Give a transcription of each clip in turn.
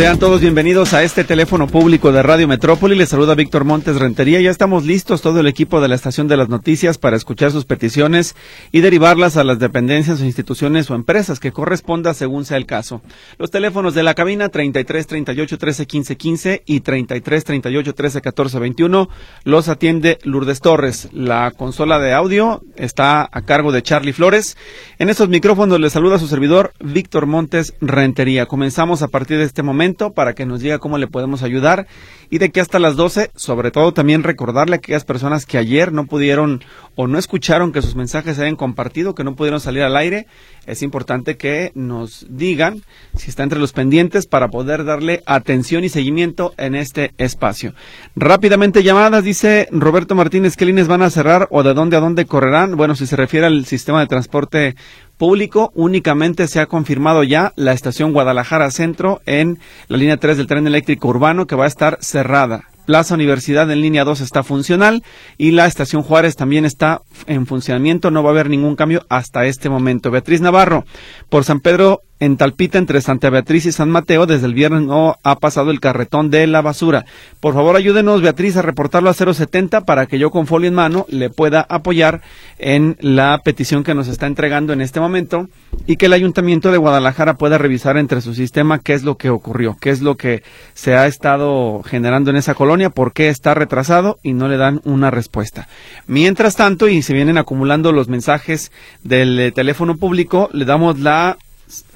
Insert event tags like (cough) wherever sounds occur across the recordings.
Sean todos bienvenidos a este teléfono público de Radio Metrópoli. Les saluda Víctor Montes Rentería. Ya estamos listos, todo el equipo de la Estación de las Noticias, para escuchar sus peticiones y derivarlas a las dependencias o instituciones o empresas que corresponda según sea el caso. Los teléfonos de la cabina 33 38 13 15 15 y 33 38 13 14 21 los atiende Lourdes Torres. La consola de audio está a cargo de Charlie Flores. En estos micrófonos les saluda su servidor Víctor Montes Rentería. Comenzamos a partir de este momento para que nos diga cómo le podemos ayudar y de que hasta las 12, sobre todo también recordarle a aquellas personas que ayer no pudieron o no escucharon que sus mensajes se hayan compartido, que no pudieron salir al aire, es importante que nos digan si está entre los pendientes para poder darle atención y seguimiento en este espacio. Rápidamente llamadas, dice Roberto Martínez, ¿qué líneas van a cerrar o de dónde a dónde correrán? Bueno, si se refiere al sistema de transporte público, únicamente se ha confirmado ya la estación Guadalajara Centro en la línea 3 del tren eléctrico urbano que va a estar cerrada. Plaza Universidad en línea 2 está funcional y la estación Juárez también está en funcionamiento. No va a haber ningún cambio hasta este momento. Beatriz Navarro, por San Pedro en Talpita, entre Santa Beatriz y San Mateo, desde el viernes no ha pasado el carretón de la basura. Por favor, ayúdenos, Beatriz, a reportarlo a 070 para que yo con folio en mano le pueda apoyar en la petición que nos está entregando en este momento y que el Ayuntamiento de Guadalajara pueda revisar entre su sistema qué es lo que ocurrió, qué es lo que se ha estado generando en esa colonia, por qué está retrasado y no le dan una respuesta. Mientras tanto, y se vienen acumulando los mensajes del eh, teléfono público, le damos la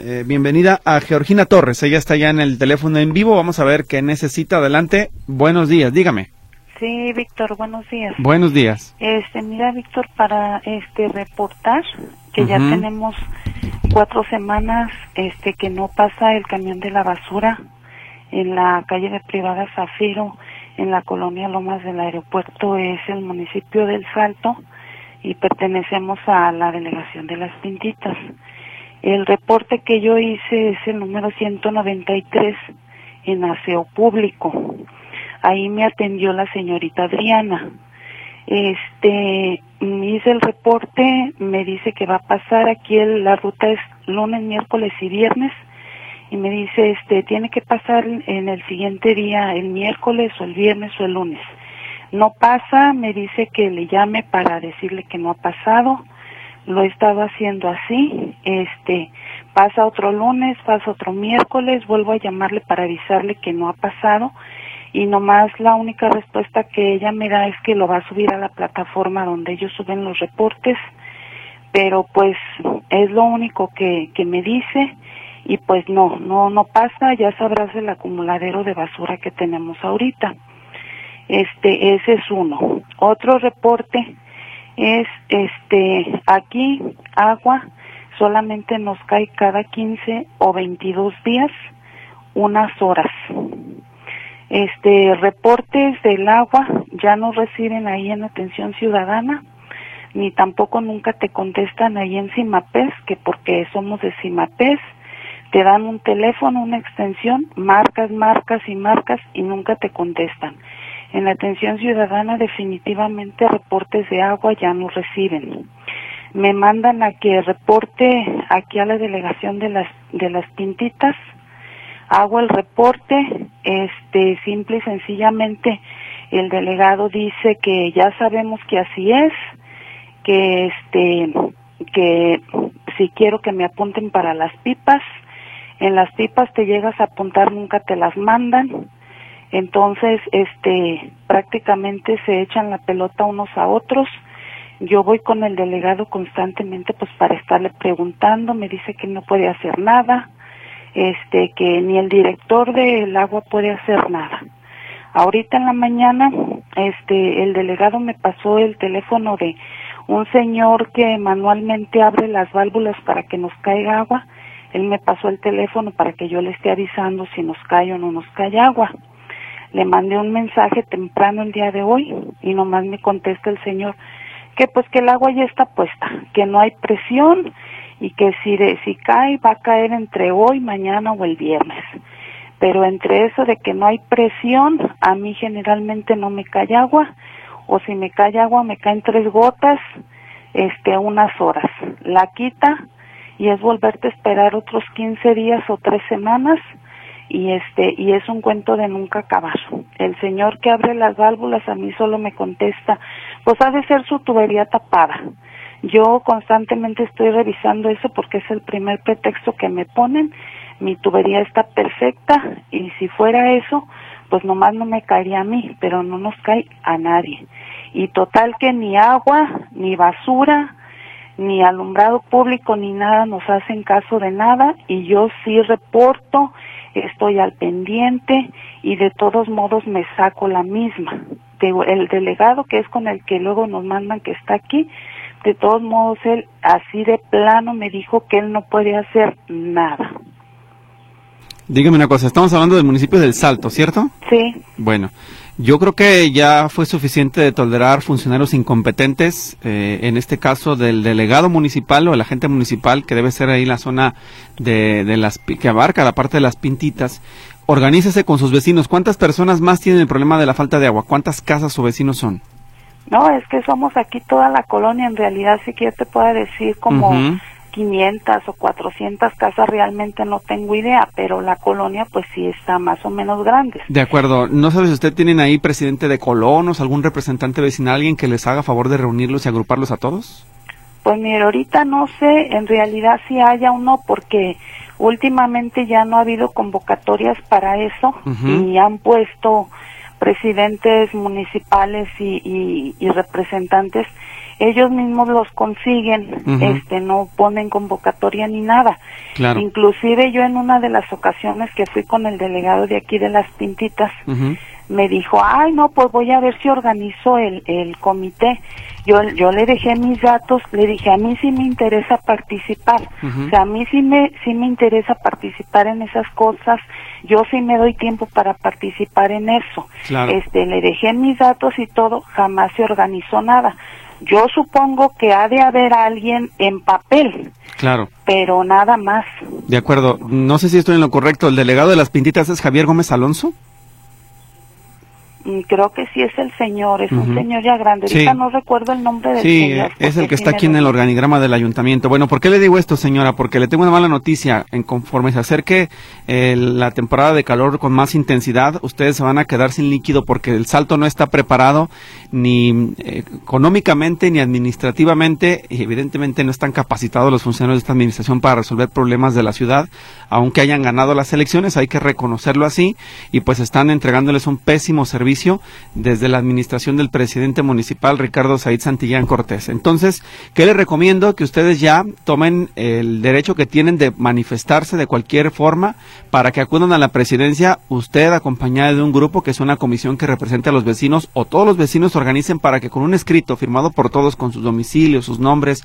eh, bienvenida a Georgina Torres. Ella está ya en el teléfono en vivo. Vamos a ver qué necesita. Adelante. Buenos días. Dígame. Sí, Víctor, buenos días. Buenos días. Este, mira, Víctor, para este reportar que ya tenemos cuatro semanas este que no pasa el camión de la basura en la calle de Privada Zafiro, en la colonia Lomas del Aeropuerto, es el municipio del Salto y pertenecemos a la delegación de las Pintitas. El reporte que yo hice es el número 193 en aseo público. Ahí me atendió la señorita Adriana. Este, hice el reporte, me dice que va a pasar aquí la ruta es lunes, miércoles y viernes y me dice, este, tiene que pasar en el siguiente día, el miércoles o el viernes o el lunes. No pasa, me dice que le llame para decirle que no ha pasado. Lo he estado haciendo así, este, pasa otro lunes, pasa otro miércoles, vuelvo a llamarle para avisarle que no ha pasado. Y nomás la única respuesta que ella me da es que lo va a subir a la plataforma donde ellos suben los reportes, pero pues es lo único que, que me dice. Y pues no, no, no pasa, ya sabrás el acumuladero de basura que tenemos ahorita. Este, ese es uno. Otro reporte es este aquí agua solamente nos cae cada 15 o 22 días unas horas. Este reportes del agua ya no reciben ahí en atención ciudadana ni tampoco nunca te contestan ahí en Cimapés, que porque somos de Cimapés, te dan un teléfono, una extensión, marcas, marcas y marcas y nunca te contestan. En la atención ciudadana definitivamente reportes de agua ya no reciben. Me mandan a que reporte aquí a la delegación de las de las pintitas. Hago el reporte, este simple y sencillamente el delegado dice que ya sabemos que así es, que este que si quiero que me apunten para las pipas, en las pipas te llegas a apuntar nunca te las mandan entonces, este, prácticamente se echan la pelota unos a otros. Yo voy con el delegado constantemente, pues para estarle preguntando, me dice que no puede hacer nada, este, que ni el director del agua puede hacer nada. Ahorita en la mañana, este, el delegado me pasó el teléfono de un señor que manualmente abre las válvulas para que nos caiga agua. Él me pasó el teléfono para que yo le esté avisando si nos cae o no nos cae agua le mandé un mensaje temprano el día de hoy y nomás me contesta el señor que pues que el agua ya está puesta, que no hay presión y que si, de, si cae va a caer entre hoy, mañana o el viernes. Pero entre eso de que no hay presión, a mí generalmente no me cae agua o si me cae agua me caen tres gotas, este, unas horas. La quita y es volverte a esperar otros 15 días o tres semanas y este y es un cuento de nunca acabar. El señor que abre las válvulas a mí solo me contesta, pues ha de ser su tubería tapada. Yo constantemente estoy revisando eso porque es el primer pretexto que me ponen. Mi tubería está perfecta y si fuera eso, pues nomás no me caería a mí, pero no nos cae a nadie. Y total que ni agua, ni basura, ni alumbrado público, ni nada nos hacen caso de nada y yo sí reporto, estoy al pendiente y de todos modos me saco la misma. El delegado que es con el que luego nos mandan que está aquí, de todos modos él así de plano me dijo que él no puede hacer nada. Dígame una cosa, estamos hablando del municipio del Salto, ¿cierto? Sí. Bueno, yo creo que ya fue suficiente de tolerar funcionarios incompetentes, eh, en este caso del delegado municipal o el agente municipal, que debe ser ahí la zona de, de las que abarca la parte de las pintitas. Organícese con sus vecinos. ¿Cuántas personas más tienen el problema de la falta de agua? ¿Cuántas casas o vecinos son? No, es que somos aquí toda la colonia, en realidad sí que yo te puedo decir como 500 o 400 casas, realmente no tengo idea, pero la colonia pues sí está más o menos grande. De acuerdo, ¿no sabe si usted tienen ahí presidente de colonos, algún representante vecinal, alguien que les haga favor de reunirlos y agruparlos a todos? Pues mire, ahorita no sé, en realidad si haya o no, porque últimamente ya no ha habido convocatorias para eso y han puesto presidentes municipales y, y, representantes, ellos mismos los consiguen, este, no ponen convocatoria ni nada. Inclusive yo en una de las ocasiones que fui con el delegado de aquí de las Pintitas, me dijo, ay no, pues voy a ver si organizo el, el comité. Yo, yo le dejé mis datos, le dije, a mí sí me interesa participar, o sea, a mí sí me, sí me interesa participar en esas cosas, yo sí me doy tiempo para participar en eso. Este, le dejé mis datos y todo, jamás se organizó nada. Yo supongo que ha de haber alguien en papel. Claro. Pero nada más. De acuerdo. No sé si estoy en lo correcto. ¿El delegado de las pintitas es Javier Gómez Alonso? Creo que sí es el señor, es un señor ya grande. Ahorita no recuerdo el nombre del sí, señor. Sí, es el que está aquí en el organigrama del ayuntamiento. Bueno, ¿por qué le digo esto, señora? Porque le tengo una mala noticia. En conforme se acerque eh, la temporada de calor con más intensidad, ustedes se van a quedar sin líquido porque el salto no está preparado ni eh, económicamente ni administrativamente y evidentemente no están capacitados los funcionarios de esta administración para resolver problemas de la ciudad, aunque hayan ganado las elecciones, hay que reconocerlo así y pues están entregándoles un pésimo servicio desde la administración del presidente municipal Ricardo Said Santillán Cortés. Entonces, ¿qué les recomiendo? Que ustedes ya tomen el derecho que tienen de manifestarse de cualquier forma para que acudan a la presidencia, usted acompañada de un grupo que es una comisión que represente a los vecinos o todos los vecinos organicen para que con un escrito firmado por todos con sus domicilios, sus nombres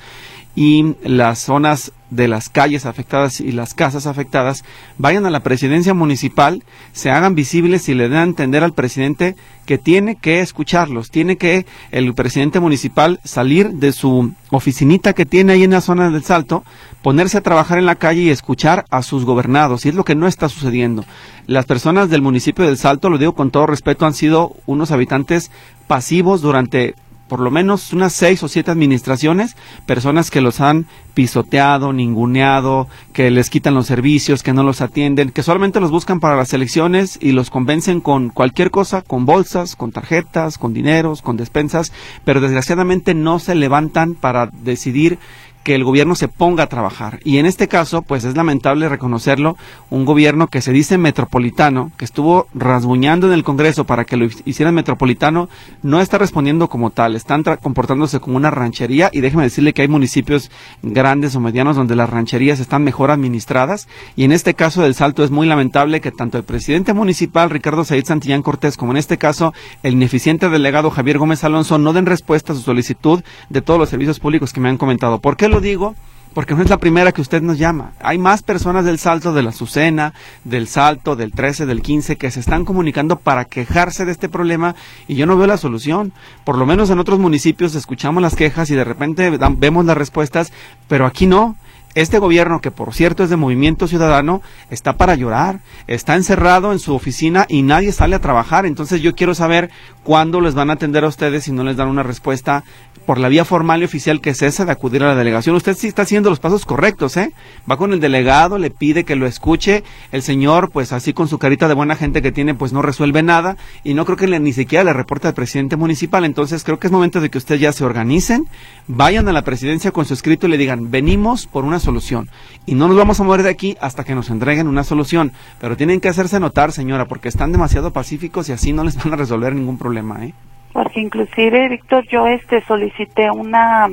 y las zonas de las calles afectadas y las casas afectadas vayan a la presidencia municipal, se hagan visibles y le den a entender al presidente que tiene que escucharlos, tiene que el presidente municipal salir de su oficinita que tiene ahí en la zona del Salto, ponerse a trabajar en la calle y escuchar a sus gobernados, y es lo que no está sucediendo. Las personas del municipio del Salto, lo digo con todo respeto, han sido unos habitantes pasivos durante por lo menos unas seis o siete administraciones, personas que los han pisoteado, ninguneado, que les quitan los servicios, que no los atienden, que solamente los buscan para las elecciones y los convencen con cualquier cosa, con bolsas, con tarjetas, con dineros, con despensas, pero desgraciadamente no se levantan para decidir que el gobierno se ponga a trabajar. Y en este caso, pues es lamentable reconocerlo, un gobierno que se dice metropolitano, que estuvo rasguñando en el Congreso para que lo hicieran metropolitano, no está respondiendo como tal, están comportándose como una ranchería y déjeme decirle que hay municipios grandes o medianos donde las rancherías están mejor administradas y en este caso del Salto es muy lamentable que tanto el presidente municipal Ricardo Said Santillán Cortés como en este caso el ineficiente delegado Javier Gómez Alonso no den respuesta a su solicitud de todos los servicios públicos que me han comentado. ¿Por qué lo digo? Porque no es la primera que usted nos llama. Hay más personas del Salto, de la Azucena, del Salto, del 13, del 15, que se están comunicando para quejarse de este problema y yo no veo la solución. Por lo menos en otros municipios escuchamos las quejas y de repente vemos las respuestas, pero aquí no este gobierno, que por cierto es de Movimiento Ciudadano, está para llorar, está encerrado en su oficina y nadie sale a trabajar. Entonces yo quiero saber cuándo les van a atender a ustedes si no les dan una respuesta por la vía formal y oficial que es esa de acudir a la delegación. Usted sí está haciendo los pasos correctos, ¿eh? Va con el delegado, le pide que lo escuche. El señor, pues así con su carita de buena gente que tiene, pues no resuelve nada y no creo que ni siquiera le reporte al presidente municipal. Entonces creo que es momento de que ustedes ya se organicen, vayan a la presidencia con su escrito y le digan, venimos por una solución y no nos vamos a mover de aquí hasta que nos entreguen una solución. Pero tienen que hacerse notar, señora, porque están demasiado pacíficos y así no les van a resolver ningún problema, ¿eh? Porque inclusive, Víctor, yo este solicité una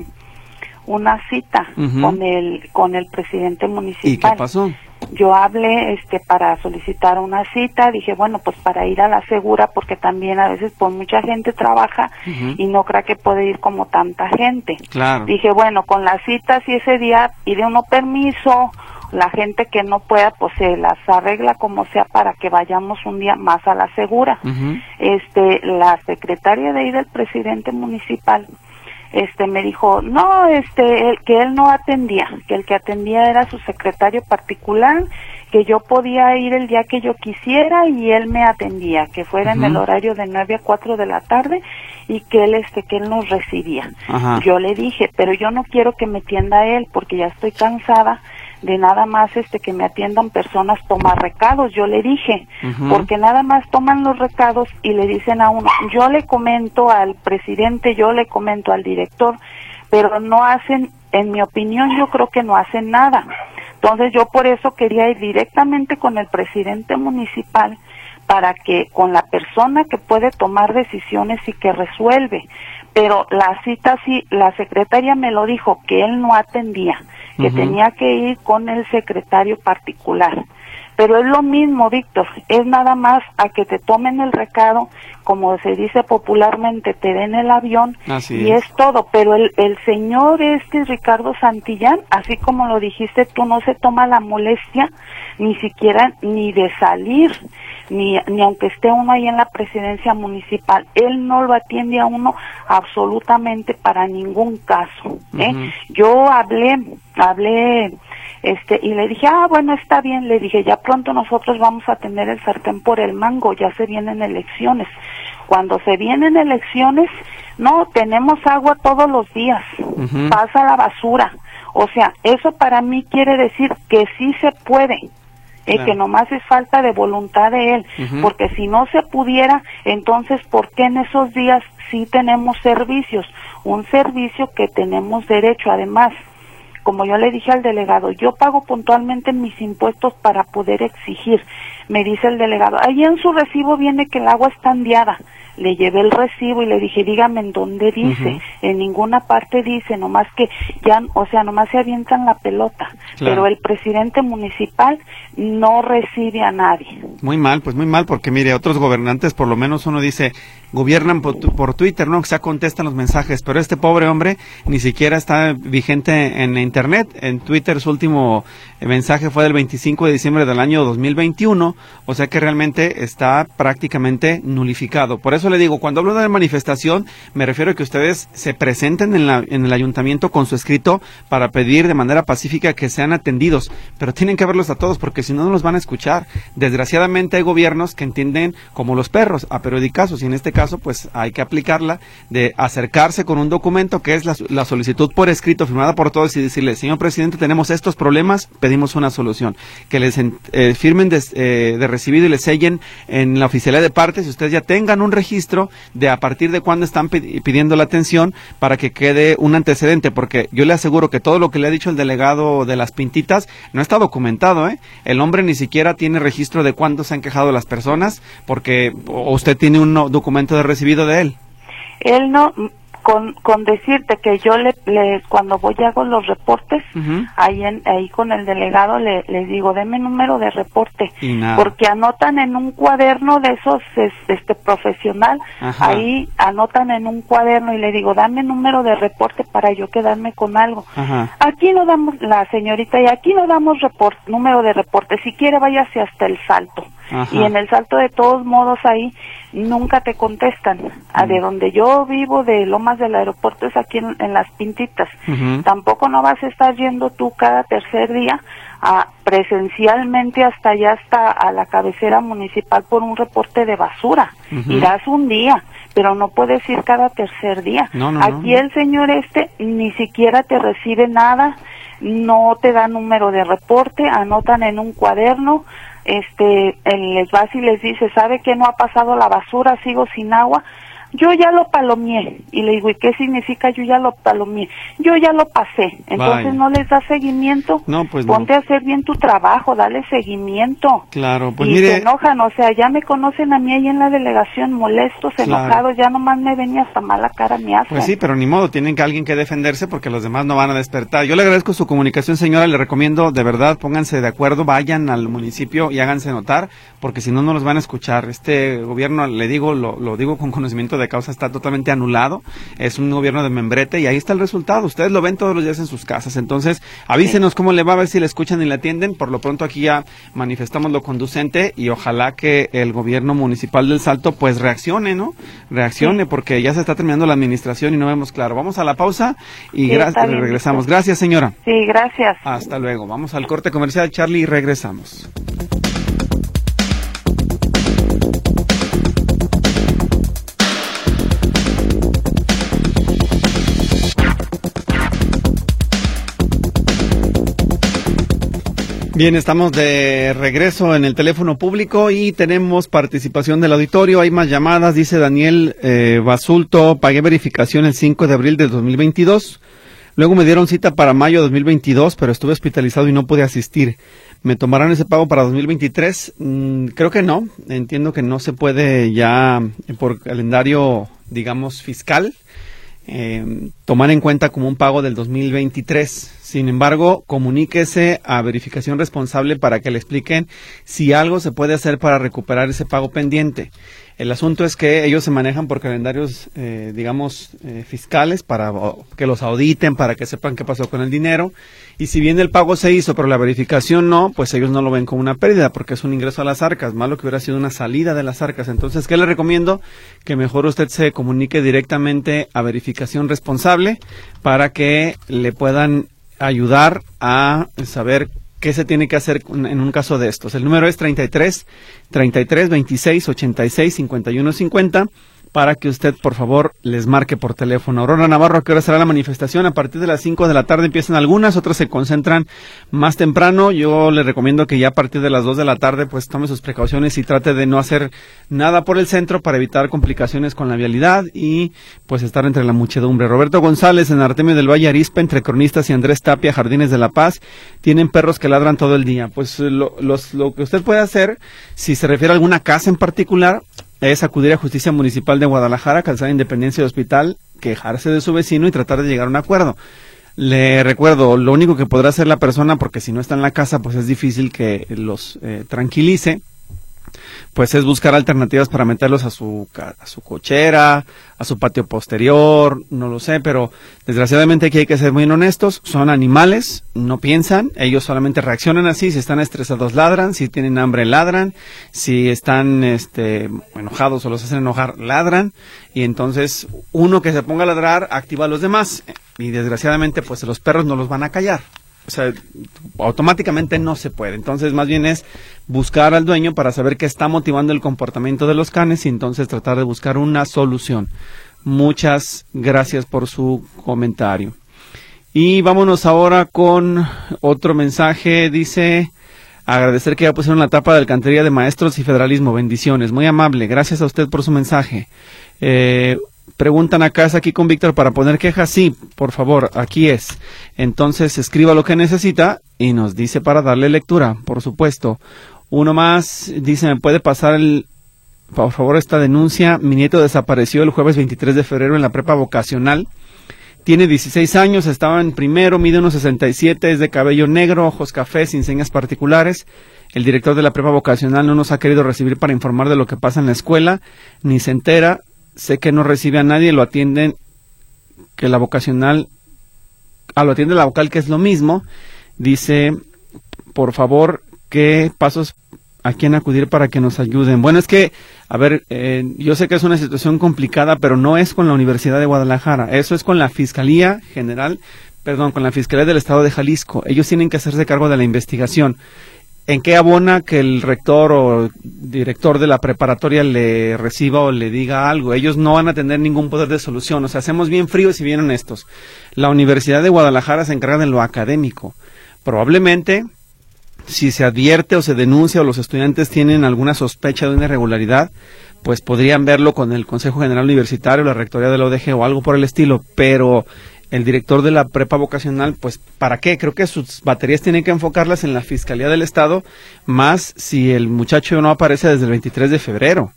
una cita con el con el presidente municipal. ¿Y qué pasó? Yo hablé este para solicitar una cita, dije, bueno, pues para ir a la segura porque también a veces pues mucha gente trabaja y no creo que puede ir como tanta gente. Claro. Dije, bueno, con la cita si ese día pide uno permiso la gente que no pueda pues se las arregla como sea para que vayamos un día más a la segura. Este la secretaria de ahí del presidente municipal este me dijo no este que él no atendía que el que atendía era su secretario particular que yo podía ir el día que yo quisiera y él me atendía que fuera en el horario de 9 a 4 de la tarde y que él este que él nos recibía yo le dije pero yo no quiero que me atienda él porque ya estoy cansada de nada más este que me atiendan personas tomar recados, yo le dije, porque nada más toman los recados y le dicen a uno, yo le comento al presidente, yo le comento al director, pero no hacen, en mi opinión yo creo que no hacen nada. Entonces yo por eso quería ir directamente con el presidente municipal para que con la persona que puede tomar decisiones y que resuelve. Pero la cita sí, la secretaria me lo dijo que él no atendía que tenía que ir con el secretario particular. Pero es lo mismo, Víctor, es nada más a que te tomen el recado, como se dice popularmente, te den el avión y es. todo. Pero el, el señor este, Ricardo Santillán, así como lo dijiste tú, no se toma la molestia ni siquiera ni de salir ni, ni aunque esté uno ahí en la presidencia municipal, él no lo atiende a uno absolutamente para ningún caso. ¿eh? Yo hablé, hablé este y le dije ah bueno está bien le dije ya pronto nosotros vamos a tener el sartén por el mango ya se vienen elecciones cuando se vienen elecciones no tenemos agua todos los días pasa la basura. O sea eso para mí quiere decir que sí se puede eh, que nomás es falta de voluntad de él, porque si no se pudiera, entonces, ¿por qué en esos días sí tenemos servicios? Un servicio que tenemos derecho, además, como yo le dije al delegado, yo pago puntualmente mis impuestos para poder exigir. Me dice el delegado, ahí en su recibo viene que el agua está andiada le llevé el recibo y le dije, dígame en dónde dice. En ninguna parte dice, nomás que ya, o sea, nomás se avientan la pelota. Pero el presidente municipal no recibe a nadie. Muy mal, pues muy mal, porque mire, otros gobernantes, por lo menos uno dice, gobiernan por, por Twitter, ¿no? Sea, contestan los mensajes, pero este pobre hombre ni siquiera está vigente en Internet. En Twitter su último eh, mensaje fue del 25 de diciembre del año 2021, o sea que realmente está prácticamente nulificado. Por eso le digo, cuando hablo de manifestación, me refiero a que ustedes se presenten en, la, en el ayuntamiento con su escrito para pedir de manera pacífica que sean atendidos, pero tienen que verlos a todos porque si no, no los van a escuchar. Desgraciadamente hay gobiernos que entienden como los perros, a periodicazos, y en este caso, pues hay que aplicarla de acercarse con un documento que es la, solicitud por escrito firmada por todos y decirle, señor presidente, tenemos estos problemas, pedimos una solución. Que les eh, firmen de, eh, de recibido y les sellen en la oficialidad de partes y ustedes ya tengan un registro de a partir de cuándo están pidiendo la atención para que quede un antecedente, porque yo le aseguro que todo lo que le ha dicho el delegado de las pintitas no está documentado, ¿eh? El hombre ni siquiera tiene registro de cuándo se han quejado las personas, porque usted tiene un documento de recibido de él. Él no, con, con decirte que yo le, cuando voy y hago los reportes, ahí, en, ahí con el delegado le, les digo, deme número de reporte, porque anotan en un cuaderno de esos este profesional, ahí anotan en un cuaderno y le digo, dame número de reporte para yo quedarme con algo. Aquí no damos, la señorita, y aquí no damos report, número de reporte, si quiere váyase hasta el salto Y en el salto de todos modos ahí nunca te contestan. A de mm. donde yo vivo, de Lomas del Aeropuerto, es aquí en, las Pintitas. Tampoco no vas a estar yendo tú cada tercer día a, presencialmente hasta allá, hasta a la cabecera municipal por un reporte de basura. Irás un día, pero no puedes ir cada tercer día. aquí el señor este ni siquiera te recibe nada, no te da número de reporte, anotan en un cuaderno, este, les va y les dice, ¿sabe que no ha pasado la basura? Sigo sin agua yo ya lo palomié. Y le digo, ¿y qué significa yo ya lo palomié? Yo ya lo pasé. Entonces no les da seguimiento. No, pues Ponte a hacer bien tu trabajo, dale seguimiento. Claro, pues y se enojan, o sea, ya me conocen a mí ahí en la delegación molestos, enojados, ya nomás me venía hasta mala cara me hace. Pues sí, pero ni modo, tienen que alguien que defenderse porque los demás no van a despertar. Yo le agradezco su comunicación, señora, le recomiendo de verdad, pónganse de acuerdo, vayan al municipio y háganse notar, porque si no, no los van a escuchar. Este gobierno, le digo, lo, lo digo con conocimiento de causa está totalmente anulado, es un gobierno de membrete y ahí está el resultado. Ustedes lo ven todos los días en sus casas. Entonces, avísenos cómo le va a ver si le escuchan y le atienden. Por lo pronto aquí ya manifestamos lo conducente y ojalá que el gobierno municipal del Salto pues reaccione, ¿no? Reaccione porque ya se está terminando la administración y no vemos claro. Vamos a la pausa y regresamos. Gracias, señora. Sí, gracias. Hasta luego. Vamos al corte comercial, Charlie, y regresamos. Bien, estamos de regreso en el teléfono público y tenemos participación del auditorio. Hay más llamadas, dice Daniel eh, Basulto. Pagué verificación el 5 de abril de 2022. Luego me dieron cita para mayo de 2022, pero estuve hospitalizado y no pude asistir. ¿Me tomarán ese pago para 2023? Mm, creo que no. Entiendo que no se puede ya por calendario, digamos, fiscal eh, tomar en cuenta como un pago del 2023. Sin embargo, comuníquese a verificación responsable para que le expliquen si algo se puede hacer para recuperar ese pago pendiente. El asunto es que ellos se manejan por calendarios, eh, digamos, eh, fiscales para que los auditen, para que sepan qué pasó con el dinero. Y si bien el pago se hizo, pero la verificación no, pues ellos no lo ven como una pérdida porque es un ingreso a las arcas, malo que hubiera sido una salida de las arcas. Entonces, ¿qué le recomiendo? Que mejor usted se comunique directamente a verificación responsable para que le puedan ayudar a saber ¿Qué se tiene que hacer en un caso de estos? El número es 33 33 26 86 51 50 para que usted, por favor, les marque por teléfono. Aurora Navarro, ¿a qué hora será la manifestación? A partir de las 5 de la tarde empiezan algunas, otras se concentran más temprano. Yo le recomiendo que ya a partir de las 2 de la tarde, pues tome sus precauciones y trate de no hacer nada por el centro para evitar complicaciones con la vialidad y pues estar entre la muchedumbre. Roberto González en Artemio del Valle Arispa, entre cronistas y Andrés Tapia, Jardines de la Paz, tienen perros que ladran todo el día. Pues lo, lo que usted puede hacer, si se refiere a alguna casa en particular, es acudir a Justicia Municipal de Guadalajara, Calzada Independencia de Hospital, quejarse de su vecino y tratar de llegar a un acuerdo. Le recuerdo, lo único que podrá hacer la persona, porque si no está en la casa, pues es difícil que los eh, tranquilice, pues es buscar alternativas para meterlos a su, a su cochera, a su patio posterior, no lo sé, pero desgraciadamente aquí hay que ser muy honestos, son animales, no piensan, ellos solamente reaccionan así, si están estresados ladran, si tienen hambre ladran, si están este, enojados o los hacen enojar ladran, y entonces uno que se ponga a ladrar activa a los demás, y desgraciadamente pues los perros no los van a callar o sea, automáticamente no se puede. Entonces, más bien es buscar al dueño para saber qué está motivando el comportamiento de los canes y entonces tratar de buscar una solución. Muchas gracias por su comentario. Y vámonos ahora con otro mensaje. Dice, agradecer que ya pusieron la tapa de alcantarilla de maestros y federalismo. Bendiciones. Muy amable. Gracias a usted por su mensaje. Eh, preguntan acá, ¿es aquí con Víctor para poner quejas? Sí, por favor, aquí es. Entonces escriba lo que necesita y nos dice para darle lectura, por supuesto. Uno más dice, ¿me puede pasar el, por favor esta denuncia? Mi nieto desapareció el jueves 23 de febrero en la prepa vocacional. Tiene 16 años, estaba en primero, mide unos 67, es de cabello negro, ojos cafés, sin señas particulares. El director de la prepa vocacional no nos ha querido recibir para informar de lo que pasa en la escuela, ni se entera sé que no recibe a nadie, lo atienden, que la vocacional, a ah, lo atiende la vocal, que es lo mismo, dice, por favor, qué pasos, a quién acudir para que nos ayuden. Bueno, es que, a ver, eh, yo sé que es una situación complicada, pero no es con la Universidad de Guadalajara, eso es con la Fiscalía General, perdón, con la Fiscalía del Estado de Jalisco. Ellos tienen que hacerse cargo de la investigación. ¿En qué abona que el rector o director de la preparatoria le reciba o le diga algo? Ellos no van a tener ningún poder de solución. O sea, hacemos bien fríos y bien honestos. La Universidad de Guadalajara se encarga de lo académico. Probablemente si se advierte o se denuncia o los estudiantes tienen alguna sospecha de una irregularidad, pues podrían verlo con el Consejo General Universitario, la Rectoría de la ODG o algo por el estilo, pero el director de la prepa vocacional, pues ¿para qué? Creo que sus baterías tienen que enfocarlas en la Fiscalía del Estado, más si el muchacho no aparece desde el 23 de febrero.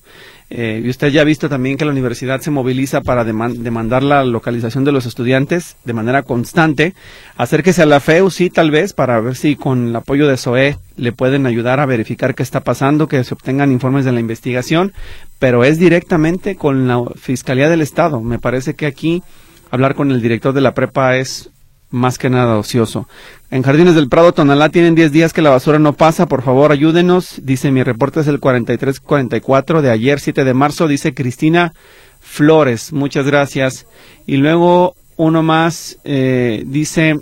Eh, y usted ya ha visto también que la universidad se moviliza para demandar la localización de los estudiantes de manera constante. Acérquese a la FEU, sí, tal vez, para ver si con el apoyo de SOE le pueden ayudar a verificar qué está pasando, que se obtengan informes de la investigación, pero es directamente con la Fiscalía del Estado. Me parece que aquí hablar con el director de la prepa es más que nada ocioso. En Jardines del Prado, Tonalá, tienen 10 días que la basura no pasa. Por favor, ayúdenos. Dice, mi reporte es el 4344 de ayer, 7 de marzo. Dice Cristina Flores. Muchas gracias. Y luego uno más eh, dice,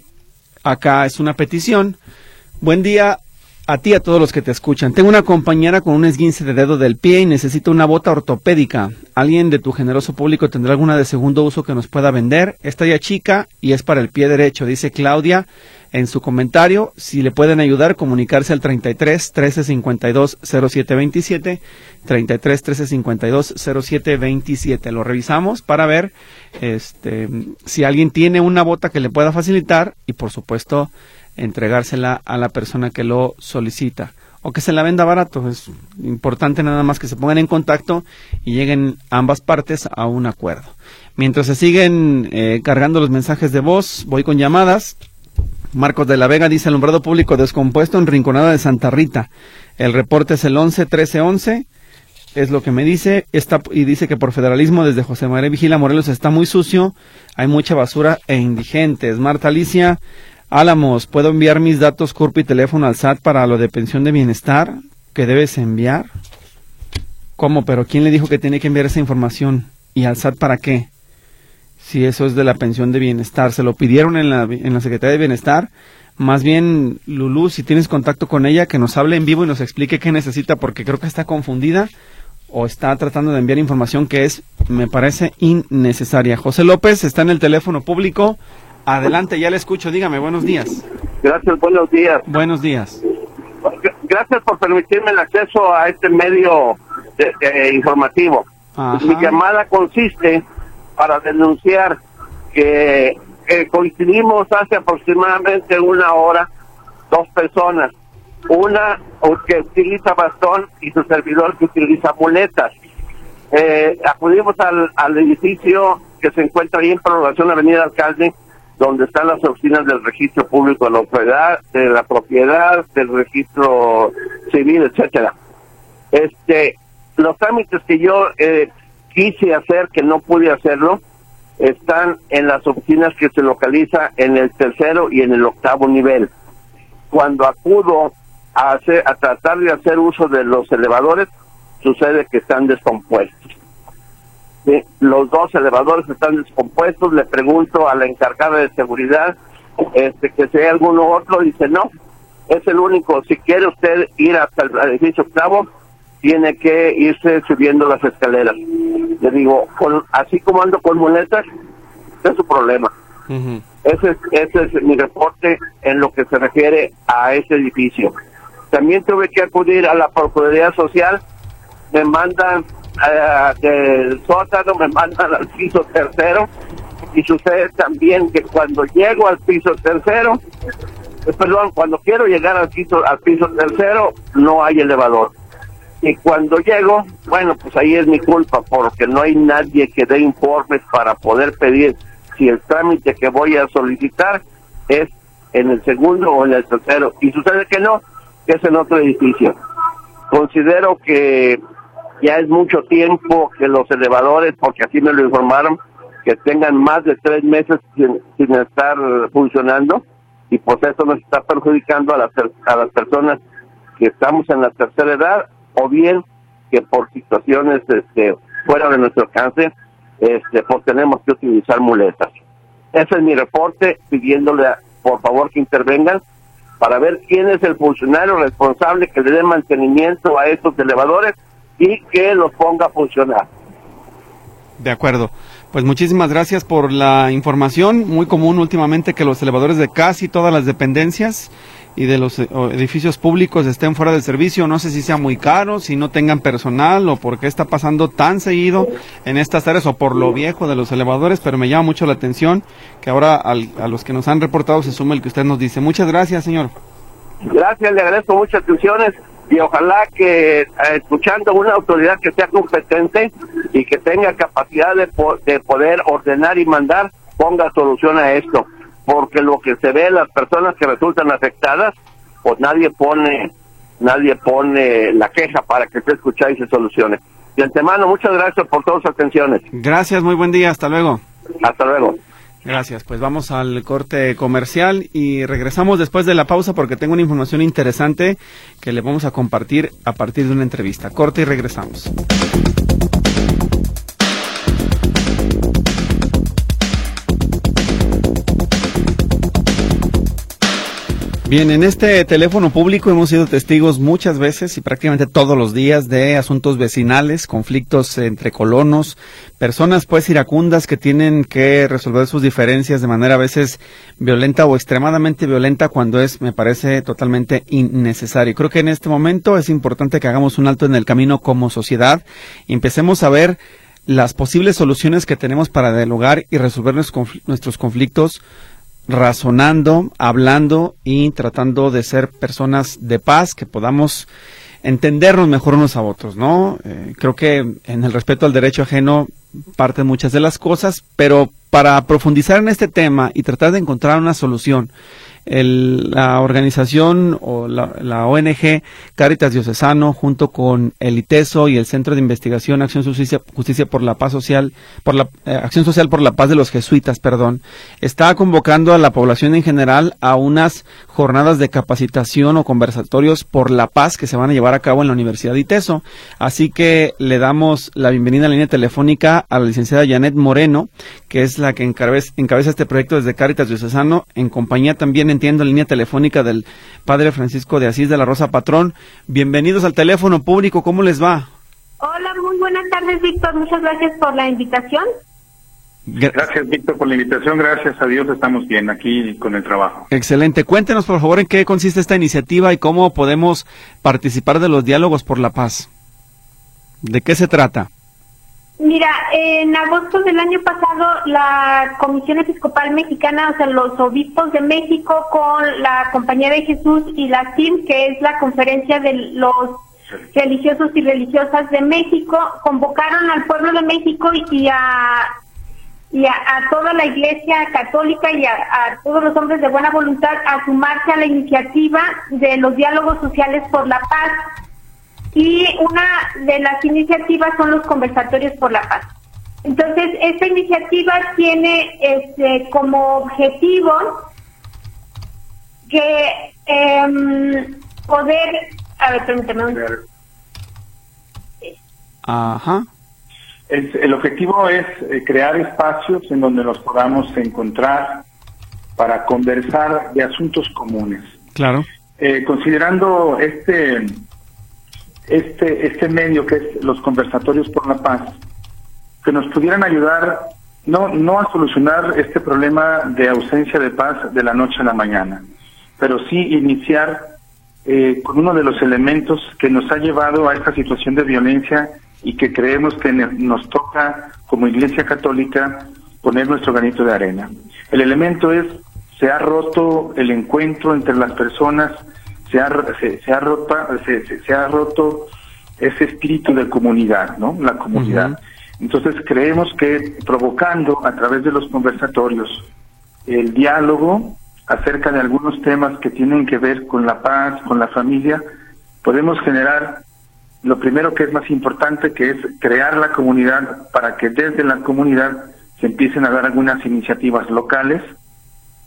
acá es una petición. Buen día, a ti a todos los que te escuchan. Tengo una compañera con un esguince de dedo del pie y necesito una bota ortopédica. ¿Alguien de tu generoso público tendrá alguna de segundo uso que nos pueda vender? Está ya chica y es para el pie derecho, dice Claudia en su comentario. Si le pueden ayudar, comunicarse al 33 13 52 07 27, 33 13 52 07 27. Lo revisamos para ver este, si alguien tiene una bota que le pueda facilitar y, por supuesto, entregársela a la persona que lo solicita o que se la venda barato. Es importante nada más que se pongan en contacto y lleguen ambas partes a un acuerdo. Mientras se siguen eh, cargando los mensajes de voz, voy con llamadas. Marcos de la Vega dice alumbrado público descompuesto en Rinconada de Santa Rita. El reporte es el 11 13 11. Es lo que me dice. Está, y dice que por federalismo desde José María Vigila Morelos está muy sucio. Hay mucha basura e indigentes. Marta Alicia Álamos, ¿puedo enviar mis datos CURP y teléfono al SAT para lo de pensión de bienestar que debes enviar? ¿Cómo? ¿Pero quién le dijo que tiene que enviar esa información? ¿Y al SAT para qué? Si eso es de la pensión de bienestar. ¿Se lo pidieron en la, en la Secretaría de Bienestar? Más bien, Lulú, si tienes contacto con ella, que nos hable en vivo y nos explique qué necesita, porque creo que está confundida o está tratando de enviar información que es, me parece, innecesaria. José López está en el teléfono público Adelante, ya le escucho. Dígame, buenos días. Gracias, buenos días. Buenos días. Gracias por permitirme el acceso a este medio informativo. Mi llamada consiste para denunciar que coincidimos hace aproximadamente una hora dos personas. Una que utiliza bastón y su servidor que utiliza muletas. Eh, acudimos al, al edificio que se encuentra ahí en prolongación Avenida Alcalde donde están las oficinas del registro público de la propiedad, de la propiedad, del registro civil, etcétera. Este, los trámites que yo eh, quise hacer, que no pude hacerlo, están en las oficinas que se localiza en el tercero y en el octavo nivel. Cuando acudo a, hacer, a tratar de hacer uso de los elevadores, sucede que están descompuestos los dos elevadores están descompuestos, le pregunto a la encargada de seguridad este que si hay alguno otro, dice no, es el único, si quiere usted ir hasta el edificio octavo, tiene que irse subiendo las escaleras. Le digo, así como ando con muletas, es su problema. ese, es, ese es mi reporte en lo que se refiere a ese edificio. También tuve que acudir a la Procuraduría Social, me mandan eh, del sótano me mandan al piso tercero y sucede también que cuando llego al piso tercero, eh, perdón, cuando quiero llegar al piso, al piso tercero no hay elevador. Y cuando llego, bueno, pues ahí es mi culpa porque no hay nadie que dé informes para poder pedir si el trámite que voy a solicitar es en el segundo o en el tercero. Y sucede que no, que es en otro edificio. Considero que ya es mucho tiempo que los elevadores, porque así me lo informaron, que tengan más de tres meses sin, estar funcionando y pues eso nos está perjudicando a las, a las personas que estamos en la tercera edad o bien que por situaciones este, fuera de nuestro alcance, este, pues tenemos que utilizar muletas. Ese es mi reporte, pidiéndole por favor que intervengan para ver quién es el funcionario responsable que le dé mantenimiento a estos elevadores y que los ponga a funcionar. De acuerdo. Pues muchísimas gracias por la información. Muy común últimamente que los elevadores de casi todas las dependencias y de los eh, edificios públicos estén fuera de servicio. No sé si sea muy caro, si no tengan personal o por qué está pasando tan seguido en estas áreas o por lo viejo de los elevadores, pero me llama mucho la atención que ahora a los que nos han reportado se suma el que usted nos dice. Muchas gracias, señor. Gracias, le agradezco muchas atenciones y ojalá que eh, escuchando una autoridad que sea competente y que tenga capacidad de, de poder ordenar y mandar, ponga solución a esto porque lo que se ve las personas que resultan afectadas, pues nadie pone, nadie pone la queja para que se escuche y se solucione. De antemano, muchas gracias por todas sus atenciones. Gracias, muy buen día, hasta luego. Hasta luego. Gracias, pues vamos al corte comercial y regresamos después de la pausa porque tengo una información interesante que le vamos a compartir a partir de una entrevista. Corte y regresamos. Bien, en este teléfono público hemos sido testigos muchas veces y prácticamente todos los días de asuntos vecinales, conflictos entre colonos, personas pues iracundas que tienen que resolver sus diferencias de manera a veces violenta o extremadamente violenta cuando es, me parece, totalmente innecesario. Creo que en este momento es importante que hagamos un alto en el camino como sociedad y empecemos a ver las posibles soluciones que tenemos para dialogar y resolver nuestros conflictos razonando, hablando y tratando de ser personas de paz, que podamos entendernos mejor unos a otros, ¿no? Eh, creo que en el respeto al derecho ajeno parten muchas de las cosas, pero para profundizar en este tema y tratar de encontrar una solución, la organización o la, ONG Caritas Diocesano junto con el ITESO y el Centro de Investigación Acción Justicia, Justicia por la Paz Social, por la eh, Acción Social por la Paz de los Jesuitas, perdón, está convocando a la población en general a unas jornadas de capacitación o conversatorios por la paz que se van a llevar a cabo en la Universidad de ITESO. Así que le damos la bienvenida a la línea telefónica a la licenciada Janet Moreno, que es la que encabeza, encabeza este proyecto desde Caritas Diocesano, en compañía también entiendo en línea telefónica del Padre Francisco de Asís de la Rosa Patrón. Bienvenidos al teléfono público, ¿cómo les va? Hola, muy buenas tardes, Víctor. Muchas gracias por la invitación. Gracias, Víctor, por la invitación. Gracias a Dios estamos bien aquí con el trabajo. Excelente. Cuéntenos, por favor, en qué consiste esta iniciativa y cómo podemos participar de los diálogos por la paz. ¿De qué se trata? Mira, en agosto del año pasado la Comisión Episcopal Mexicana, o sea, los obispos de México con la Compañía de Jesús y la CIM, que es la Conferencia de los Religiosos y Religiosas de México, convocaron al pueblo de México y a, y a, toda la Iglesia Católica y a, a todos los hombres de buena voluntad a sumarse a la iniciativa de los diálogos sociales por la paz y una de las iniciativas son los conversatorios por la paz. Entonces, esta iniciativa tiene este, como objetivo que em, poder, a ver, permíteme un... Ajá. El objetivo es eh, crear espacios en donde nos podamos encontrar para conversar de asuntos comunes. Claro. Eh, considerando este este, este medio que es los conversatorios por la paz, que nos pudieran ayudar no, no a solucionar este problema de ausencia de paz de la noche a la mañana, pero sí iniciar eh, con uno de los elementos que nos ha llevado a esta situación de violencia y que creemos que nos toca como Iglesia Católica poner nuestro granito de arena. El elemento es, se ha roto el encuentro entre las personas se ha, se, ha, roto, se, ha roto ese espíritu de comunidad, ¿no? La comunidad. Entonces creemos que provocando a través de los conversatorios el diálogo acerca de algunos temas que tienen que ver con la paz, con la familia, podemos generar lo primero que es más importante, que es crear la comunidad para que desde la comunidad se empiecen a dar algunas iniciativas locales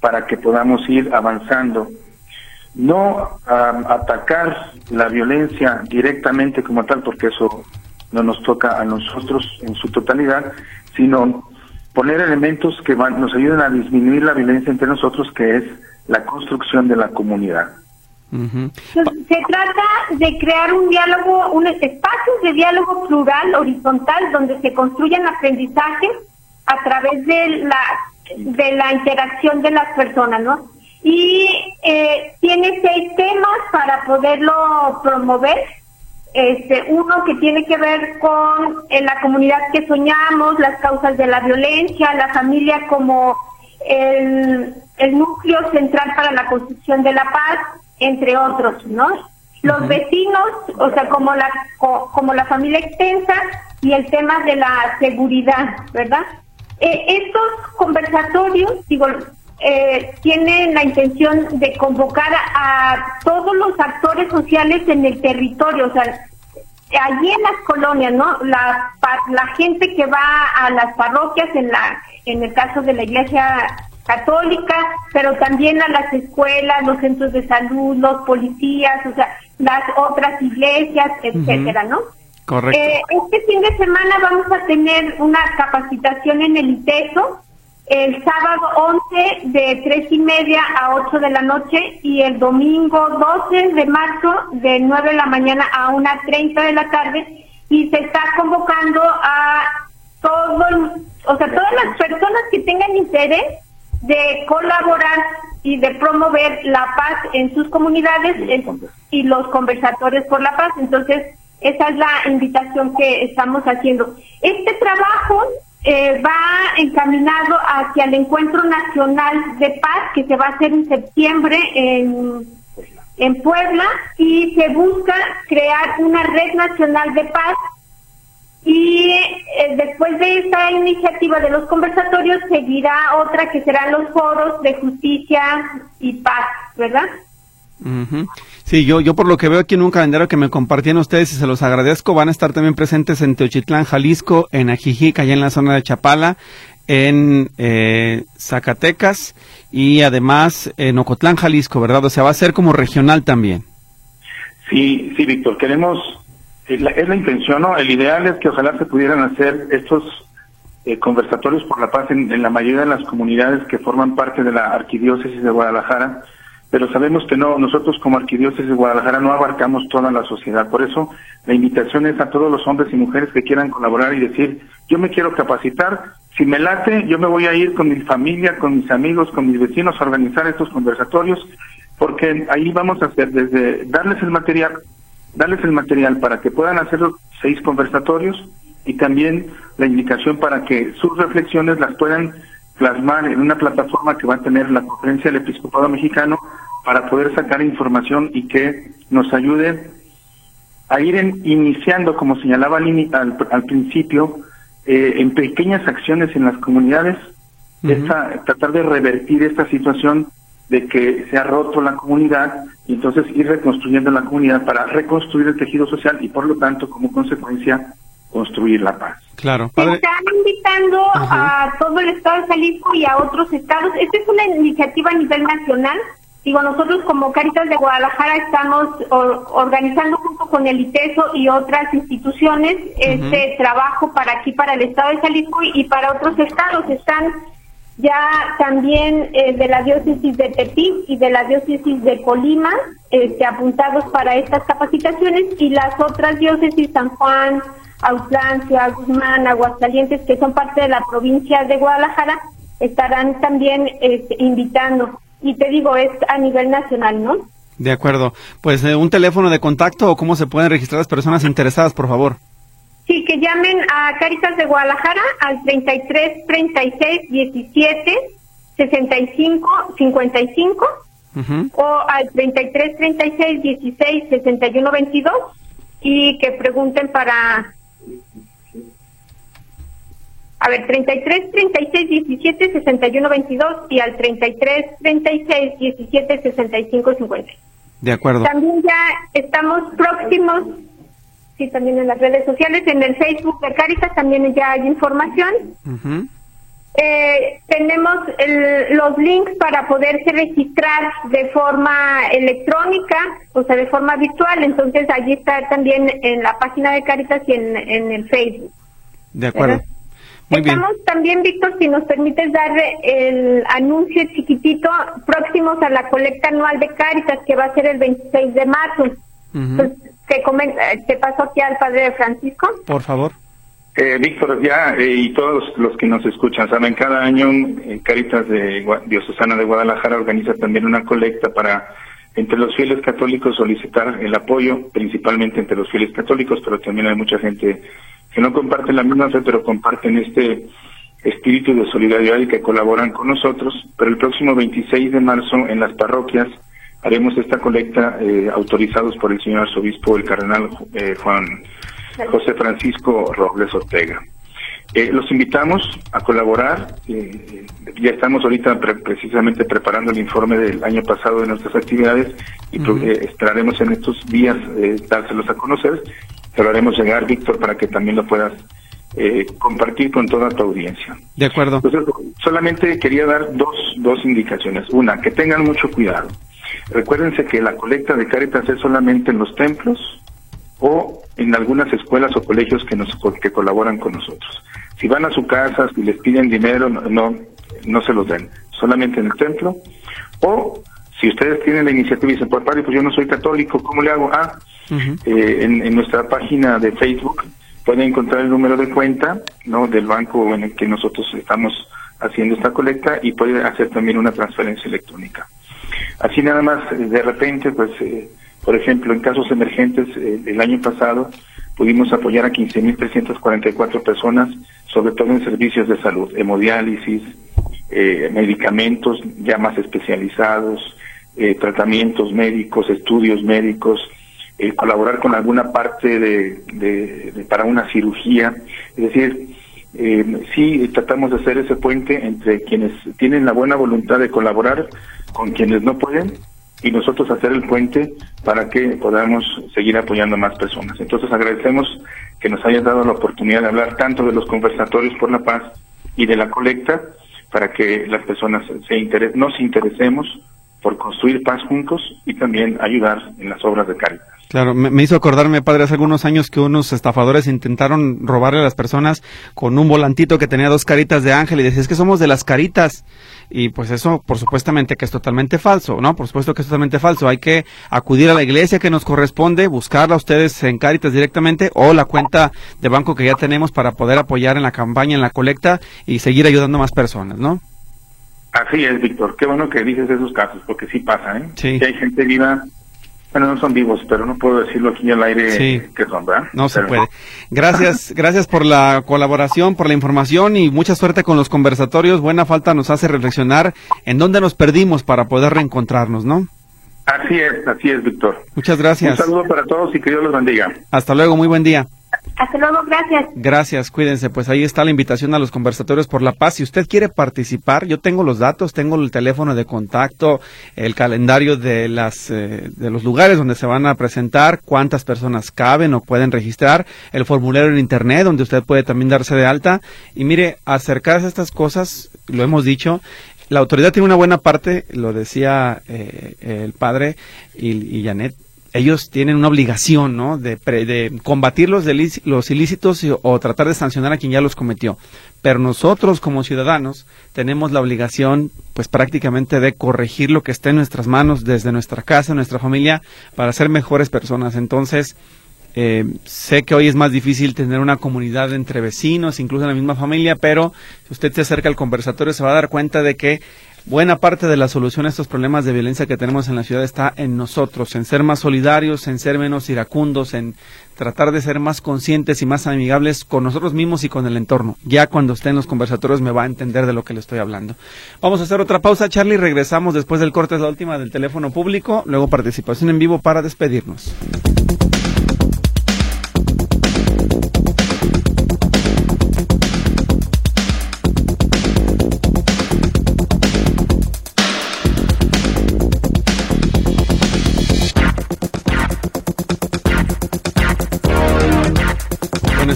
para que podamos ir avanzando no atacar la violencia directamente como tal, porque eso no nos toca a nosotros en su totalidad, sino poner elementos que nos ayuden a disminuir la violencia entre nosotros, que es la construcción de la comunidad. Se trata de crear un diálogo, un espacio de diálogo plural, horizontal, donde se construyan aprendizajes a través de la de la interacción de las personas, ¿no? Y eh, tiene seis temas para poderlo promover. Este, uno que tiene que ver con eh, la comunidad que soñamos, las causas de la violencia, la familia como el, el núcleo central para la construcción de la paz, entre otros, ¿no? Los vecinos, o sea, como la como la familia extensa y el tema de la seguridad, ¿verdad? Eh, estos conversatorios, digo, eh, tienen la intención de convocar a, todos los actores sociales en el territorio, o sea, allí en las colonias, ¿no? La, la gente que va a las parroquias, en la en el caso de la iglesia católica, pero también a las escuelas, los centros de salud, los policías, o sea, las otras iglesias, etcétera, ¿no? Correcto. Eh, este fin de semana vamos a tener una capacitación en el ITESO, el sábado 11 de tres y media a 8 de la noche y el domingo 12 de marzo de 9 de la mañana a 1.30 de la tarde y se está convocando a todo, o sea, todas las personas que tengan interés de colaborar y de promover la paz en sus comunidades y los conversatorios por la paz. Entonces, esa es la invitación que estamos haciendo. Este trabajo eh, va encaminado hacia el Encuentro Nacional de Paz que se va a hacer en septiembre en, en Puebla y se busca crear una red nacional de paz y eh, después de esta iniciativa de los conversatorios seguirá otra que serán los foros de justicia y paz, ¿verdad? Sí, yo, yo por lo que veo aquí en un calendario que me compartían ustedes y se los agradezco, van a estar también presentes en Teochitlán, Jalisco, en Ajijic, allá en la zona de Chapala, en eh, Zacatecas y además en Ocotlán, Jalisco, ¿verdad? O sea, va a ser como regional también. Sí, sí, Víctor, queremos es la intención, ¿no? El ideal es que ojalá se pudieran hacer estos eh, conversatorios por la paz en, la mayoría de las comunidades que forman parte de la arquidiócesis de Guadalajara, pero sabemos que no, nosotros como arquidiócesis de Guadalajara no abarcamos toda la sociedad. Por eso la invitación es a todos los hombres y mujeres que quieran colaborar y decir, yo me quiero capacitar, si me late, yo me voy a ir con mi familia, con mis amigos, con mis vecinos a organizar estos conversatorios, porque ahí vamos a hacer desde darles el material, darles el material para que puedan hacer los seis conversatorios y también la indicación para que sus reflexiones las puedan plasmar en una plataforma que va a tener la conferencia del episcopado mexicano para poder sacar información y que nos ayude a ir iniciando, como señalaba al, al principio, eh, en pequeñas acciones en las comunidades, tratar de revertir esta situación de que se ha roto la comunidad y entonces ir reconstruyendo la comunidad para reconstruir el tejido social y por lo tanto como consecuencia construir la paz. Claro. Están invitando a todo el estado de Jalisco y a otros estados. Esta es una iniciativa a nivel nacional. Digo, nosotros como Caritas de Guadalajara estamos organizando junto con el ITESO y otras instituciones este trabajo para aquí, para el estado de Jalisco y para otros estados. Están ya también eh, de la diócesis de Tepic y de la diócesis de Colima, este, apuntados para estas capacitaciones, y las otras diócesis, San Juan, Auslancia, Guzmán, Aguascalientes, que son parte de la provincia de Guadalajara, estarán también este, invitando. Y te digo, es a nivel nacional, ¿no? De acuerdo. Pues eh, un teléfono de contacto o cómo se pueden registrar las personas interesadas, por favor. Sí, que llamen a Caritas de Guadalajara al 33 36 17 65 55 o al 33 36 16 61 22 y que pregunten para a ver, 33 36 17 61 22 y al 33 36 17 65 50. De acuerdo. También ya estamos próximos sí, también en las redes sociales, en el Facebook de Caritas también ya hay información. eh, tenemos los links para poderse registrar de forma electrónica, o sea, de forma virtual. Entonces, allí está también en la página de Caritas y en, el Facebook. De acuerdo. Estamos también, Víctor, si nos permites dar el anuncio chiquitito, próximos a la colecta anual de Caritas, que va a ser el 26 de marzo. Pues, te, te paso aquí al padre Francisco. Por favor. Eh, Víctor, ya, eh, y todos los que nos escuchan, saben, cada año eh, Caritas de Diocesana de Guadalajara organiza también una colecta para entre los fieles católicos solicitar el apoyo, principalmente entre los fieles católicos, pero también hay mucha gente que no comparte la misma fe, pero comparten este espíritu de solidaridad y que colaboran con nosotros. Pero el próximo 26 de marzo en las parroquias haremos esta colecta eh, autorizados por el señor arzobispo, el cardenal Juan José Francisco Robles Ortega. Eh, los invitamos a colaborar. Eh, ya estamos ahorita precisamente preparando el informe del año pasado de nuestras actividades y eh, esperaremos en estos días dárselos a conocer. Te lo haremos llegar, Víctor, para que también lo puedas compartir con toda tu audiencia. De acuerdo. Entonces, solamente quería dar dos, dos indicaciones. Una, que tengan mucho cuidado. Recuérdense que la colecta de Caritas es solamente en los templos o en algunas escuelas o colegios que nos que colaboran con nosotros. Si van a su casa, si les piden dinero, no no, se los den, solamente en el templo. O si ustedes tienen la iniciativa y dicen, pues padre, pues yo no soy católico, ¿cómo le hago? Ah, eh, en, nuestra página de Facebook pueden encontrar el número de cuenta no del banco en el que nosotros estamos haciendo esta colecta y puede hacer también una transferencia electrónica. Así nada más, de repente, pues eh, por ejemplo, en casos emergentes, el año pasado pudimos apoyar a 15.344 personas, sobre todo en servicios de salud, hemodiálisis, eh, medicamentos ya más especializados, eh, tratamientos médicos, estudios médicos, colaborar con alguna parte de, para una cirugía. Es decir, sí tratamos de hacer ese puente entre quienes tienen la buena voluntad de colaborar con quienes no pueden y nosotros hacer el puente para que podamos seguir apoyando a más personas. Entonces agradecemos que nos hayas dado la oportunidad de hablar tanto de los conversatorios por la paz y de la colecta para que las personas se interes nos interesemos por construir paz juntos y también ayudar en las obras de caridad. Claro, me, hizo acordarme, padre, hace algunos años que unos estafadores intentaron robarle a las personas con un volantito que tenía dos caritas de ángel y decía, es que somos de las caritas. Y pues eso, por supuestamente que es totalmente falso, ¿no? Por supuesto que es totalmente falso. Hay que acudir a la iglesia que nos corresponde, buscarla a ustedes en Caritas directamente o la cuenta de banco que ya tenemos para poder apoyar en la campaña, en la colecta y seguir ayudando a más personas, ¿no? Así es, Víctor. Qué bueno que dices esos casos, porque sí pasa, ¿eh? Sí. Que hay gente viva bueno, no son vivos, pero no puedo decirlo aquí al aire que son, ¿verdad? No se puede. Gracias, (laughs) gracias por la colaboración, por la información y mucha suerte con los conversatorios. Buena falta nos hace reflexionar en dónde nos perdimos para poder reencontrarnos, ¿no? Así es, así es, Víctor. Muchas gracias. Un saludo para todos y que Dios los bendiga. Hasta luego, muy buen día. Hasta luego, gracias. Gracias, cuídense. Pues ahí está la invitación a los conversatorios por la paz. Si usted quiere participar, yo tengo los datos, tengo el teléfono de contacto, el calendario de las eh, de los lugares donde se van a presentar, cuántas personas caben o pueden registrar, el formulario en internet donde usted puede también darse de alta y mire, acercarse a estas cosas, lo hemos dicho, la autoridad tiene una buena parte, lo decía eh, el padre y, y Janet, ellos tienen una obligación, ¿no? De, de combatir los, los ilícitos o tratar de sancionar a quien ya los cometió. Pero nosotros como ciudadanos tenemos la obligación, pues prácticamente de corregir lo que esté en nuestras manos desde nuestra casa, nuestra familia, para ser mejores personas. Entonces, eh, sé que hoy es más difícil tener una comunidad entre vecinos, incluso en la misma familia, pero si usted se acerca al conversatorio se va a dar cuenta de que buena parte de la solución a estos problemas de violencia que tenemos en la ciudad está en nosotros, en ser más solidarios, en ser menos iracundos, en tratar de ser más conscientes y más amigables con nosotros mismos y con el entorno. Ya cuando esté en los conversatorios me va a entender de lo que le estoy hablando. Vamos a hacer otra pausa, Charlie, regresamos después del corte, es la última del teléfono público, luego participación en vivo para despedirnos.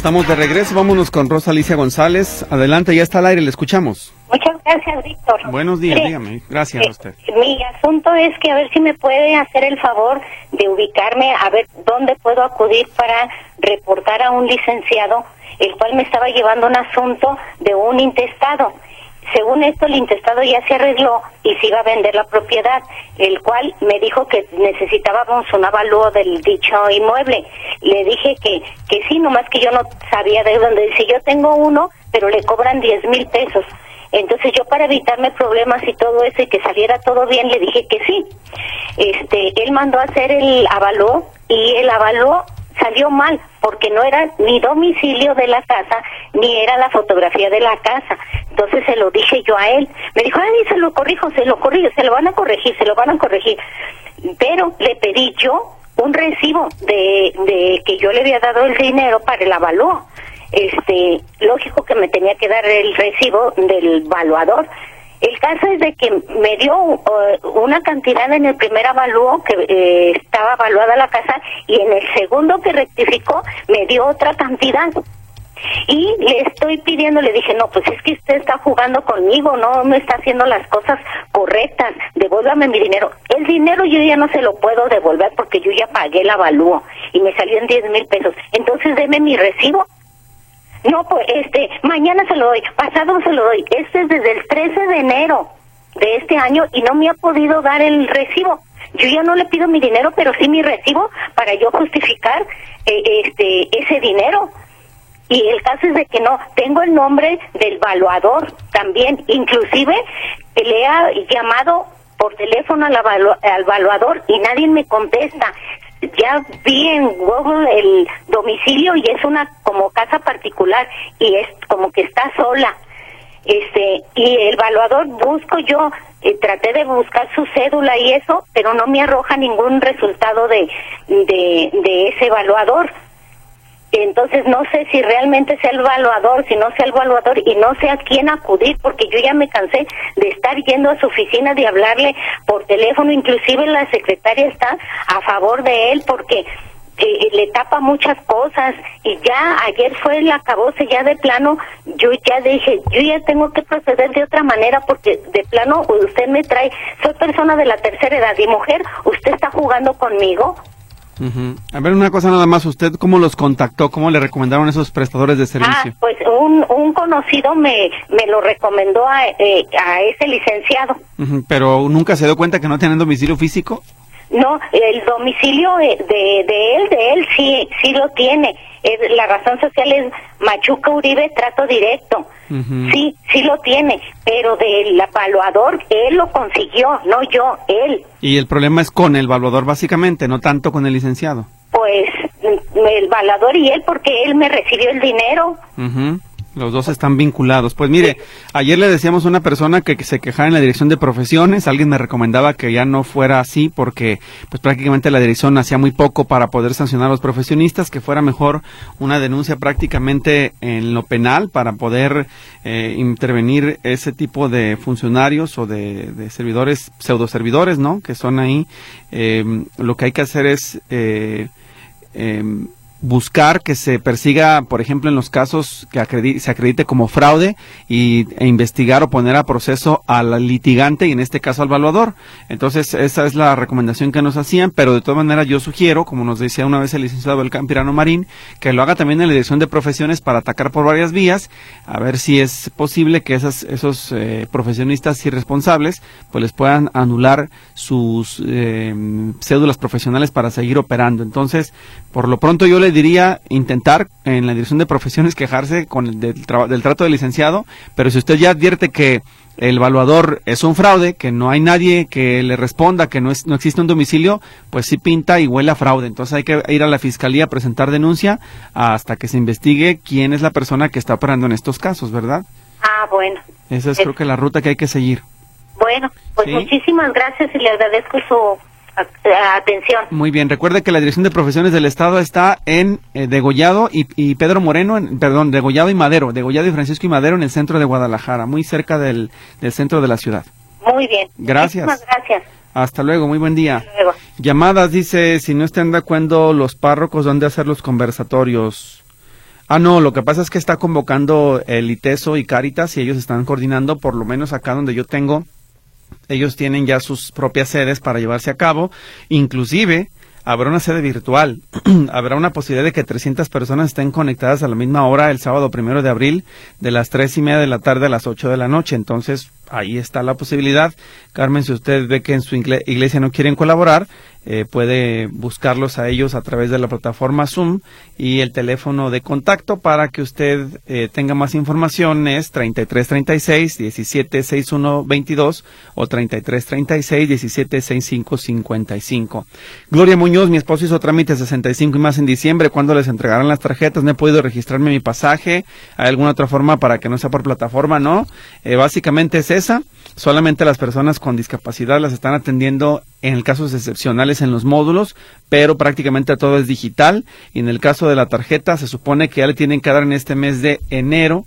Estamos de regreso. Vámonos con Rosa Alicia González. Adelante, ya está al aire, le escuchamos. Muchas gracias, Víctor. Buenos días, dígame. Gracias a usted. Mi asunto es que a ver si me puede hacer el favor de ubicarme, a ver dónde puedo acudir para reportar a un licenciado, el cual me estaba llevando un asunto de un intestado. Según esto, el intestado ya se arregló y se iba a vender la propiedad, el cual me dijo que necesitábamos un avalúo del dicho inmueble. Le dije que, que sí, nomás que yo no sabía de dónde. Dice, yo tengo uno, pero le cobran 10 mil pesos. Entonces yo para evitarme problemas y todo eso y que saliera todo bien le dije que sí. Este, él mandó a hacer el avalúo y el avalúo salió mal porque no era ni domicilio de la casa ni era la fotografía de la casa. Entonces se lo dije yo a él. Me dijo, ay, se lo corrijo, se lo corrijo, se lo van a corregir, se lo van a corregir. Pero le pedí yo un recibo de, de que yo le había dado el dinero para el avalúo. Este, lógico que me tenía que dar el recibo del valuador el caso es de que me dio uh, una cantidad en el primer avalúo que eh, estaba evaluada la casa y en el segundo que rectificó me dio otra cantidad. Y le estoy pidiendo, le dije, no, pues es que usted está jugando conmigo, no me está haciendo las cosas correctas, devuélvame mi dinero. El dinero yo ya no se lo puedo devolver porque yo ya pagué el avalúo y me salió en 10 mil pesos. Entonces deme mi recibo no, pues este, mañana se lo doy, pasado se lo doy. Este es desde el 13 de enero de este año y no me ha podido dar el recibo. Yo ya no le pido mi dinero, pero sí mi recibo para yo justificar eh, este ese dinero. Y el caso es de que no, tengo el nombre del valuador también, inclusive le he llamado por teléfono al, al valuador y nadie me contesta ya vi en Google el domicilio y es una como casa particular y es como que está sola. Este, y el evaluador busco yo, eh, traté de buscar su cédula y eso, pero no me arroja ningún resultado de, de, de ese evaluador. Entonces no sé si realmente sea el evaluador, si no sea el evaluador y no sé a quién acudir porque yo ya me cansé de estar yendo a su oficina, de hablarle por teléfono, inclusive la secretaria está a favor de él porque eh, le tapa muchas cosas. Y ya ayer fue el acabose ya de plano. Yo ya dije yo ya tengo que proceder de otra manera porque de plano usted me trae soy persona de la tercera edad y mujer usted está jugando conmigo a ver, una cosa nada más, ¿usted cómo los contactó? ¿Cómo le recomendaron esos prestadores de servicio? Ah, pues un, un conocido me, me lo recomendó a, eh, a ese licenciado. ¿Pero nunca se dio cuenta que no tienen domicilio físico? No, el domicilio de, de él, de él sí, sí lo tiene. La razón social es Machuca Uribe Trato Directo. Sí, sí lo tiene, pero del evaluador él lo consiguió, no yo, él. Y el problema es con el evaluador básicamente, no tanto con el licenciado. Pues el evaluador y él porque él me recibió el dinero. Los dos están vinculados. Pues mire, ayer le decíamos a una persona que, se quejara en la dirección de profesiones. Alguien me recomendaba que ya no fuera así porque pues prácticamente la dirección hacía muy poco para poder sancionar a los profesionistas, que fuera mejor una denuncia prácticamente en lo penal para poder eh, intervenir ese tipo de funcionarios o de, servidores, pseudo servidores, ¿no? Que son ahí. Eh, lo que hay que hacer es... Eh, em, buscar que se persiga, por ejemplo, en los casos que se acredite como fraude y, e investigar o poner a proceso al litigante y en este caso al evaluador. Entonces, esa es la recomendación que nos hacían, pero de todas maneras yo sugiero, como nos decía una vez el licenciado del Campirano Marín, que lo haga también en la dirección de profesiones para atacar por varias vías, a ver si es posible que esas, esos eh, profesionistas irresponsables pues les puedan anular sus eh, cédulas profesionales para seguir operando. Entonces, por lo pronto yo le diría intentar en la dirección de profesiones quejarse con el del, trato del licenciado, pero si usted ya advierte que el evaluador es un fraude, que no hay nadie que le responda, que no, es, no existe un domicilio, pues sí pinta y huele a fraude. Entonces hay que ir a la fiscalía a presentar denuncia hasta que se investigue quién es la persona que está operando en estos casos, ¿verdad? Ah, bueno. Esa es, creo que la ruta que hay que seguir. Bueno, pues muchísimas gracias y le agradezco su atención. Muy bien, recuerde que la Dirección de Profesiones del Estado está en eh, Degollado y, Pedro Moreno, en, perdón, Degollado y Madero, Degollado y Francisco y Madero en el centro de Guadalajara, muy cerca del, centro de la ciudad. Muy bien. Gracias. gracias. Hasta luego, muy buen día. Llamadas, dice, si no están de acuerdo los párrocos, ¿dónde hacer los conversatorios? Ah, no, lo que pasa es que está convocando el ITESO y Caritas y ellos están coordinando, por lo menos acá donde yo tengo, ellos tienen ya sus propias sedes para llevarse a cabo, inclusive habrá una sede virtual, (clears throat) habrá una posibilidad de que 300 personas estén conectadas a la misma hora el sábado primero de abril, de las tres y media de la tarde a las 8 de la noche. Entonces, ahí está la posibilidad. Carmen, si usted ve que en su iglesia no quieren colaborar, eh, puede buscarlos a ellos a través de la plataforma Zoom y el teléfono de contacto para que usted eh, tenga más información es 3336 176122 o 3336 176555. Gloria Muñoz, mi esposo hizo trámite 65 y más en diciembre. ¿Cuándo les entregarán las tarjetas? No he podido registrarme mi pasaje. ¿Hay alguna otra forma para que no sea por plataforma? No. Eh, básicamente es Solamente las personas con discapacidad las están atendiendo en casos excepcionales en los módulos, pero prácticamente todo es digital. Y en el caso de la tarjeta, se supone que ya le tienen que dar en este mes de enero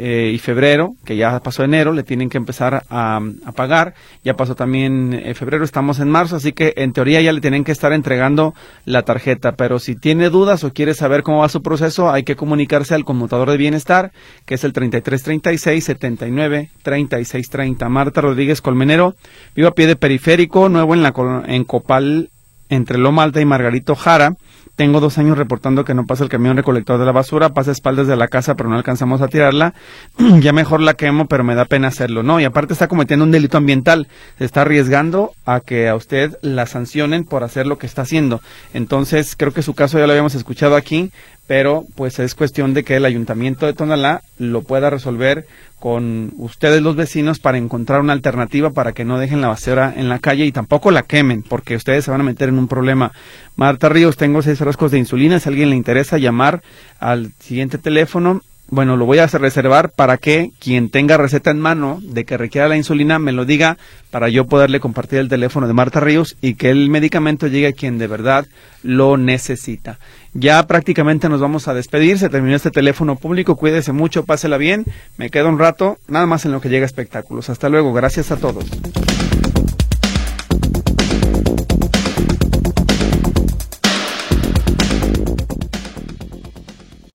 eh, y febrero, que ya pasó enero, le tienen que empezar a, pagar. Ya pasó también eh, febrero, estamos en marzo, así que en teoría ya le tienen que estar entregando la tarjeta. Pero si tiene dudas o quiere saber cómo va su proceso, hay que comunicarse al conmutador de bienestar, que es el 3336 79 3630. Marta Rodríguez Colmenero, vivo a pie de periférico, nuevo en, la, en Copal, entre Loma Alta y Margarito Jara. Tengo dos años reportando que no pasa el camión recolector de la basura, pasa espaldas de la casa, pero no alcanzamos a tirarla. (clears throat) ya mejor la quemo, pero me da pena hacerlo, ¿no? Y aparte está cometiendo un delito ambiental. Se está arriesgando a que a usted la sancionen por hacer lo que está haciendo. Entonces, creo que su caso ya lo habíamos escuchado aquí, pero pues es cuestión de que el ayuntamiento de Tonalá lo pueda resolver con ustedes los vecinos para encontrar una alternativa para que no dejen la basura en la calle y tampoco la quemen, porque ustedes se van a meter en un problema. Marta Ríos, tengo seis frascos de insulina, si a alguien le interesa llamar al siguiente teléfono bueno, lo voy a reservar para que quien tenga receta en mano de que requiera la insulina me lo diga para yo poderle compartir el teléfono de Marta Ríos y que el medicamento llegue a quien de verdad lo necesita. Ya prácticamente nos vamos a despedir, se terminó este teléfono público, cuídese mucho, pásela bien, me quedo un rato, nada más en lo que llega espectáculos. Hasta luego, gracias a todos.